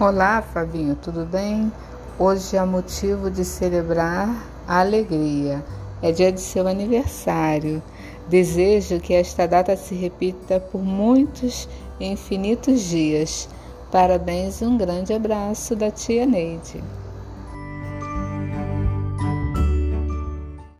Olá, Fabinho, tudo bem? Hoje é motivo de celebrar a alegria. É dia de seu aniversário. Desejo que esta data se repita por muitos e infinitos dias. Parabéns e um grande abraço da tia Neide.